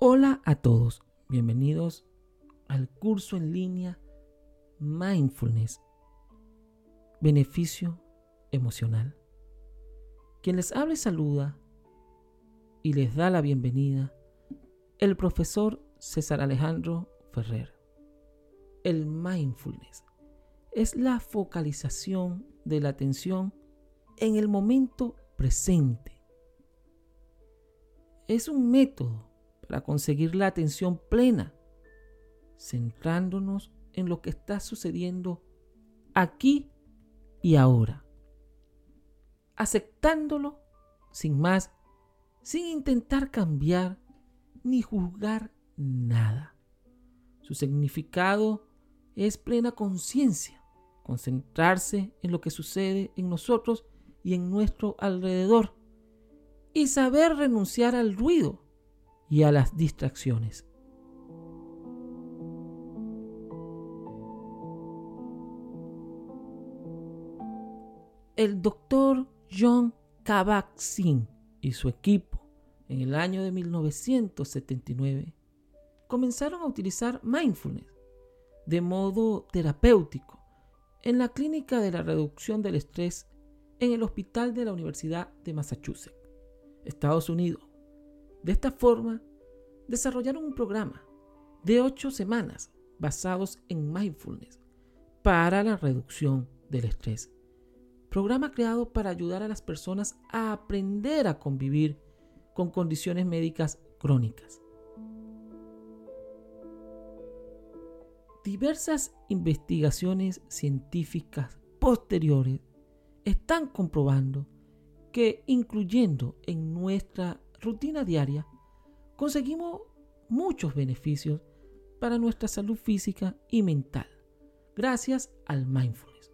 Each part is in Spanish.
Hola a todos, bienvenidos al curso en línea Mindfulness, beneficio emocional. Quien les habla y saluda y les da la bienvenida, el profesor César Alejandro Ferrer. El mindfulness es la focalización de la atención en el momento presente. Es un método para conseguir la atención plena, centrándonos en lo que está sucediendo aquí y ahora, aceptándolo sin más, sin intentar cambiar ni juzgar nada. Su significado es plena conciencia, concentrarse en lo que sucede en nosotros y en nuestro alrededor, y saber renunciar al ruido y a las distracciones. El doctor John Kabat-Zinn y su equipo en el año de 1979 comenzaron a utilizar mindfulness de modo terapéutico en la clínica de la reducción del estrés en el hospital de la Universidad de Massachusetts, Estados Unidos, de esta forma, desarrollaron un programa de ocho semanas basados en mindfulness para la reducción del estrés. Programa creado para ayudar a las personas a aprender a convivir con condiciones médicas crónicas. Diversas investigaciones científicas posteriores están comprobando que incluyendo en nuestra rutina diaria, conseguimos muchos beneficios para nuestra salud física y mental, gracias al mindfulness.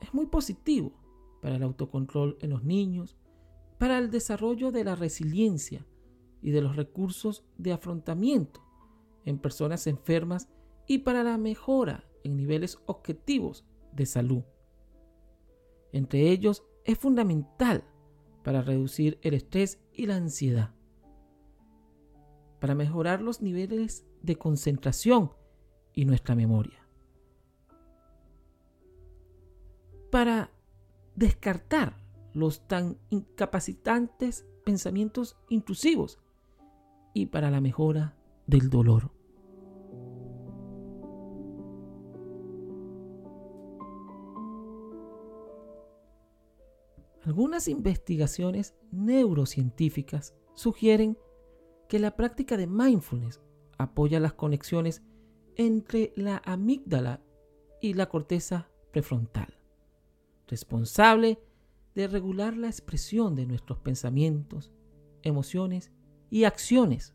Es muy positivo para el autocontrol en los niños, para el desarrollo de la resiliencia y de los recursos de afrontamiento en personas enfermas y para la mejora en niveles objetivos de salud. Entre ellos es fundamental para reducir el estrés y la ansiedad, para mejorar los niveles de concentración y nuestra memoria, para descartar los tan incapacitantes pensamientos intrusivos y para la mejora del dolor. Algunas investigaciones neurocientíficas sugieren que la práctica de mindfulness apoya las conexiones entre la amígdala y la corteza prefrontal, responsable de regular la expresión de nuestros pensamientos, emociones y acciones.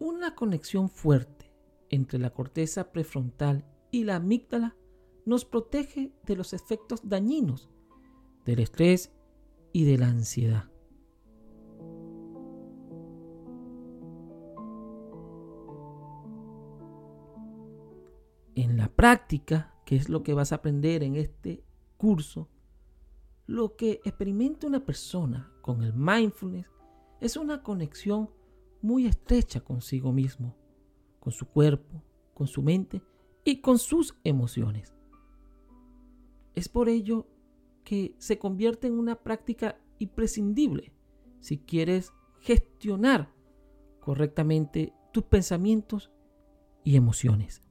Una conexión fuerte entre la corteza prefrontal y la amígdala nos protege de los efectos dañinos del estrés y de la ansiedad. En la práctica, que es lo que vas a aprender en este curso, lo que experimenta una persona con el mindfulness es una conexión muy estrecha consigo mismo, con su cuerpo, con su mente y con sus emociones. Es por ello que se convierte en una práctica imprescindible si quieres gestionar correctamente tus pensamientos y emociones.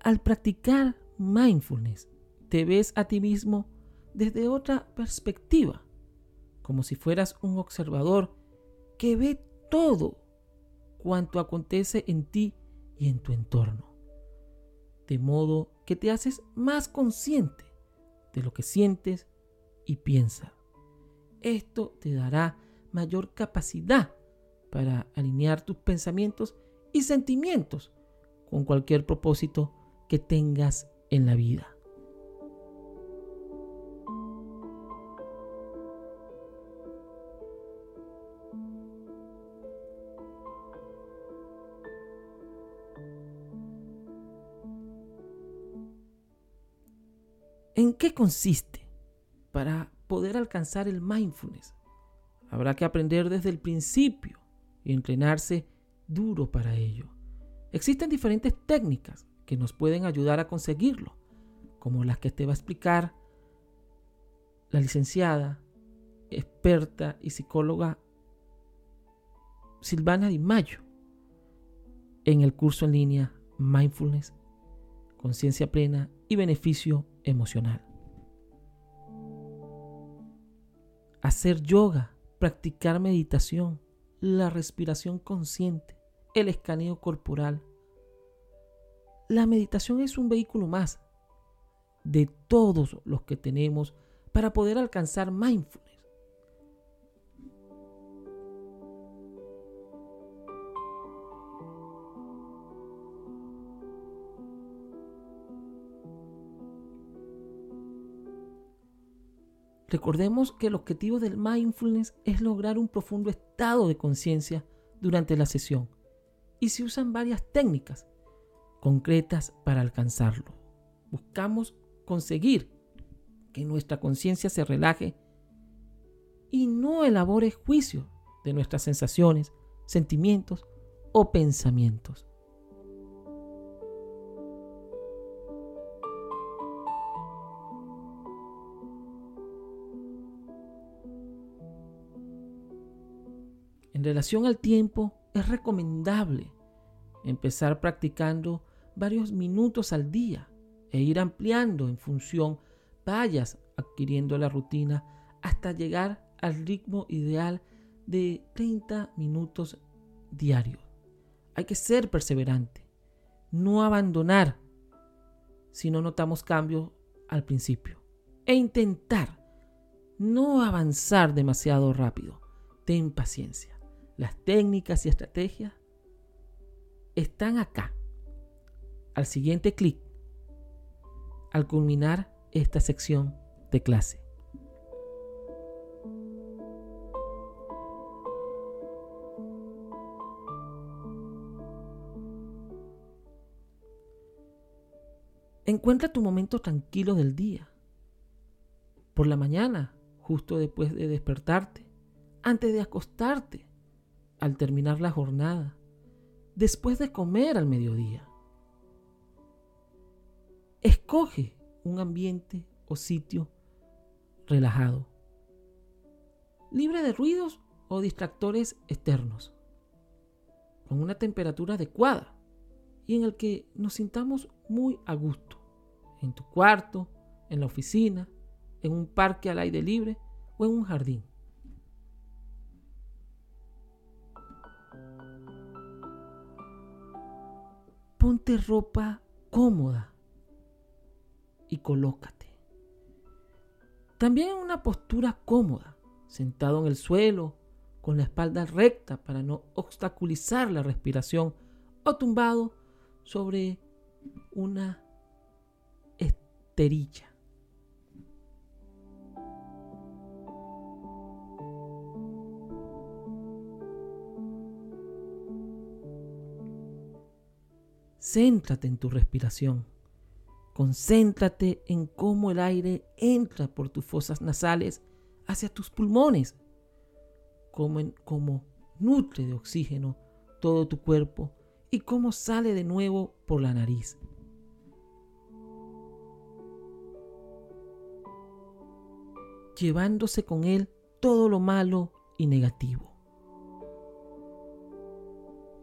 Al practicar mindfulness, te ves a ti mismo desde otra perspectiva, como si fueras un observador que ve todo cuanto acontece en ti y en tu entorno. De modo que te haces más consciente de lo que sientes y piensas. Esto te dará mayor capacidad para alinear tus pensamientos y sentimientos con cualquier propósito que tengas en la vida. ¿En qué consiste? Para poder alcanzar el mindfulness, habrá que aprender desde el principio y entrenarse duro para ello. Existen diferentes técnicas que nos pueden ayudar a conseguirlo, como las que te va a explicar la licenciada, experta y psicóloga Silvana Di Mayo en el curso en línea Mindfulness, Conciencia Plena y Beneficio Emocional. Hacer yoga, practicar meditación, la respiración consciente, el escaneo corporal. La meditación es un vehículo más de todos los que tenemos para poder alcanzar mindfulness Recordemos que el objetivo del mindfulness es lograr un profundo estado de conciencia durante la sesión y se usan varias técnicas concretas para alcanzarlo. Buscamos conseguir que nuestra conciencia se relaje y no elabore juicio de nuestras sensaciones, sentimientos o pensamientos. Relación al tiempo, es recomendable empezar practicando varios minutos al día e ir ampliando en función vayas adquiriendo la rutina hasta llegar al ritmo ideal de 30 minutos diarios. Hay que ser perseverante, no abandonar si no notamos cambio al principio e intentar no avanzar demasiado rápido. Ten paciencia las técnicas y estrategias están acá, al siguiente clic, al culminar esta sección de clase. Encuentra tu momento tranquilo del día. Por la mañana, justo después de despertarte, antes de acostarte, al terminar la jornada, después de comer al mediodía. Escoge un ambiente o sitio relajado, libre de ruidos o distractores externos, con una temperatura adecuada y en el que nos sintamos muy a gusto, en tu cuarto, en la oficina, en un parque al aire libre o en un jardín. Ponte ropa cómoda y colócate. También en una postura cómoda, sentado en el suelo, con la espalda recta para no obstaculizar la respiración o tumbado sobre una esterilla. Céntrate en tu respiración. Concéntrate en cómo el aire entra por tus fosas nasales hacia tus pulmones, cómo, cómo nutre de oxígeno todo tu cuerpo y cómo sale de nuevo por la nariz. llevándose con él todo lo malo y negativo.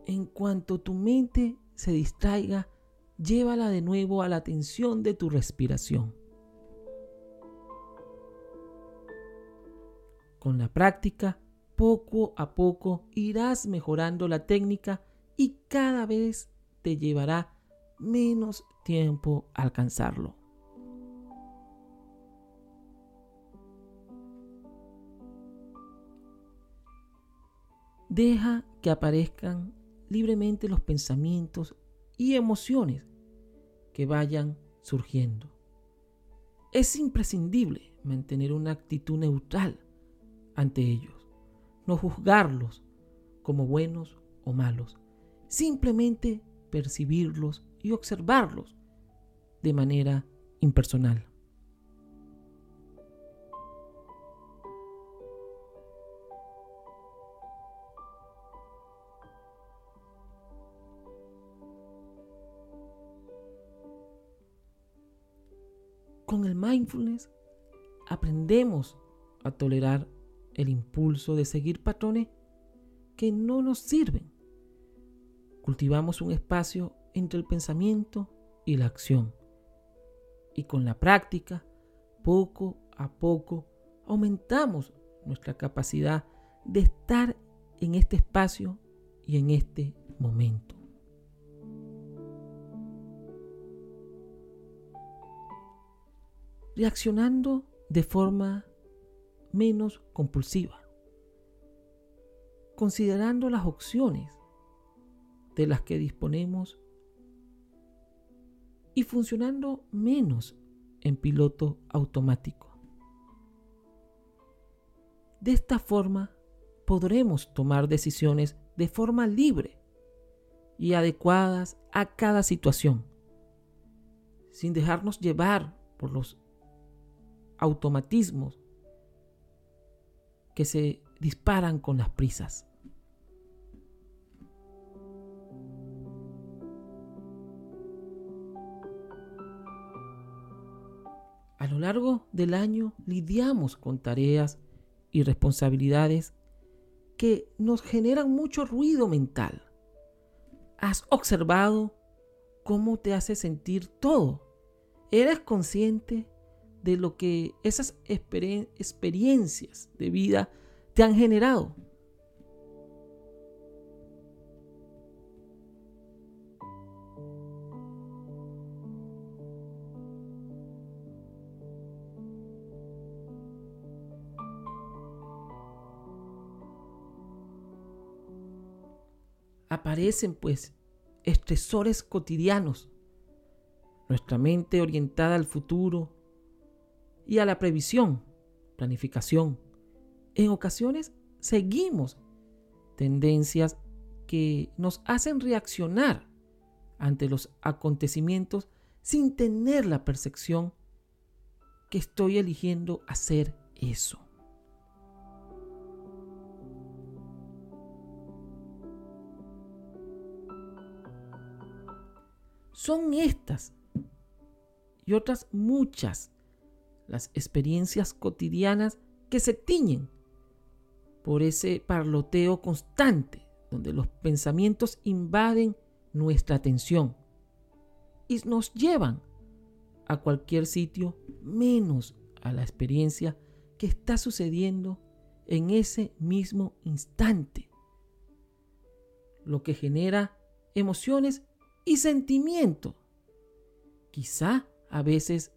En cuanto tu mente se distraiga, llévala de nuevo a la atención de tu respiración. Con la práctica, poco a poco irás mejorando la técnica y cada vez te llevará menos tiempo alcanzarlo. Deja que aparezcan libremente los pensamientos y emociones que vayan surgiendo. Es imprescindible mantener una actitud neutral ante ellos, no juzgarlos como buenos o malos, simplemente percibirlos y observarlos de manera impersonal. Con el mindfulness aprendemos a tolerar el impulso de seguir patrones que no nos sirven. Cultivamos un espacio entre el pensamiento y la acción. Y con la práctica, poco a poco, aumentamos nuestra capacidad de estar en este espacio y en este momento. Reaccionando de forma menos compulsiva, considerando las opciones de las que disponemos y funcionando menos en piloto automático. De esta forma podremos tomar decisiones de forma libre y adecuadas a cada situación, sin dejarnos llevar por los automatismos que se disparan con las prisas. A lo largo del año lidiamos con tareas y responsabilidades que nos generan mucho ruido mental. ¿Has observado cómo te hace sentir todo? ¿Eres consciente de lo que esas experiencias de vida te han generado? aparecen pues estresores cotidianos. Nuestra mente orientada al futuro y a la previsión, planificación. En ocasiones seguimos tendencias que nos hacen reaccionar ante los acontecimientos sin tener la percepción que estoy eligiendo hacer eso. Son estas y otras muchas las experiencias cotidianas que se tiñen por ese parloteo constante donde los pensamientos invaden nuestra atención y nos llevan a cualquier sitio menos a la experiencia que está sucediendo en ese mismo instante, lo que genera emociones y sentimiento, quizá a veces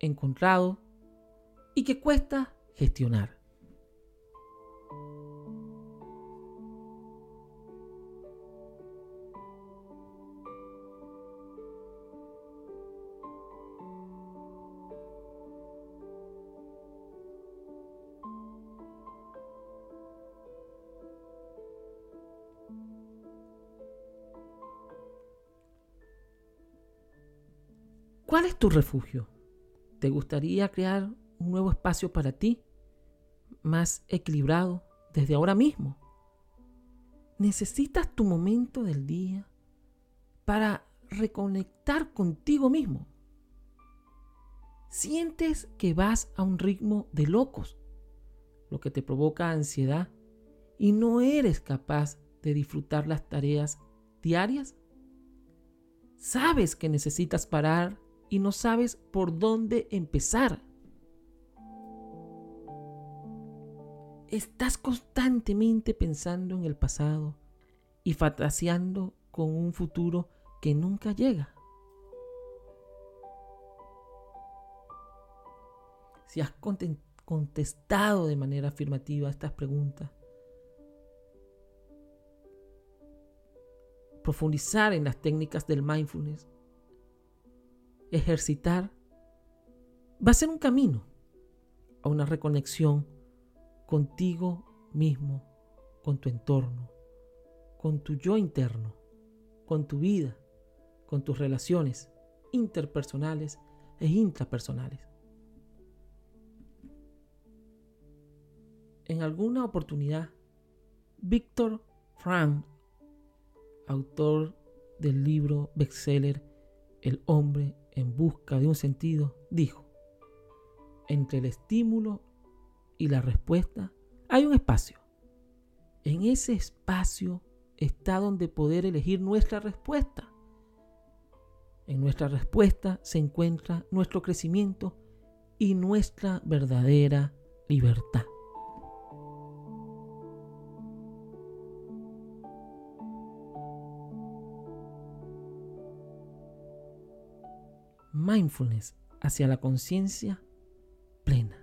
encontrado y que cuesta gestionar. ¿Cuál es tu refugio? ¿Te gustaría crear un nuevo espacio para ti, más equilibrado desde ahora mismo? ¿Necesitas tu momento del día para reconectar contigo mismo? ¿Sientes que vas a un ritmo de locos, lo que te provoca ansiedad y no eres capaz de disfrutar las tareas diarias? ¿Sabes que necesitas parar y no sabes por dónde empezar. Estás constantemente pensando en el pasado y fantaseando con un futuro que nunca llega. Si has contestado de manera afirmativa estas preguntas, profundizar en las técnicas del mindfulness ejercitar, va a ser un camino a una reconexión contigo mismo, con tu entorno, con tu yo interno, con tu vida, con tus relaciones interpersonales e intrapersonales. En alguna oportunidad, Víctor Frank, autor del libro bestseller El hombre en busca de un sentido, dijo, entre el estímulo y la respuesta hay un espacio. En ese espacio está donde poder elegir nuestra respuesta. En nuestra respuesta se encuentra nuestro crecimiento y nuestra verdadera libertad. Mindfulness hacia la conciencia plena.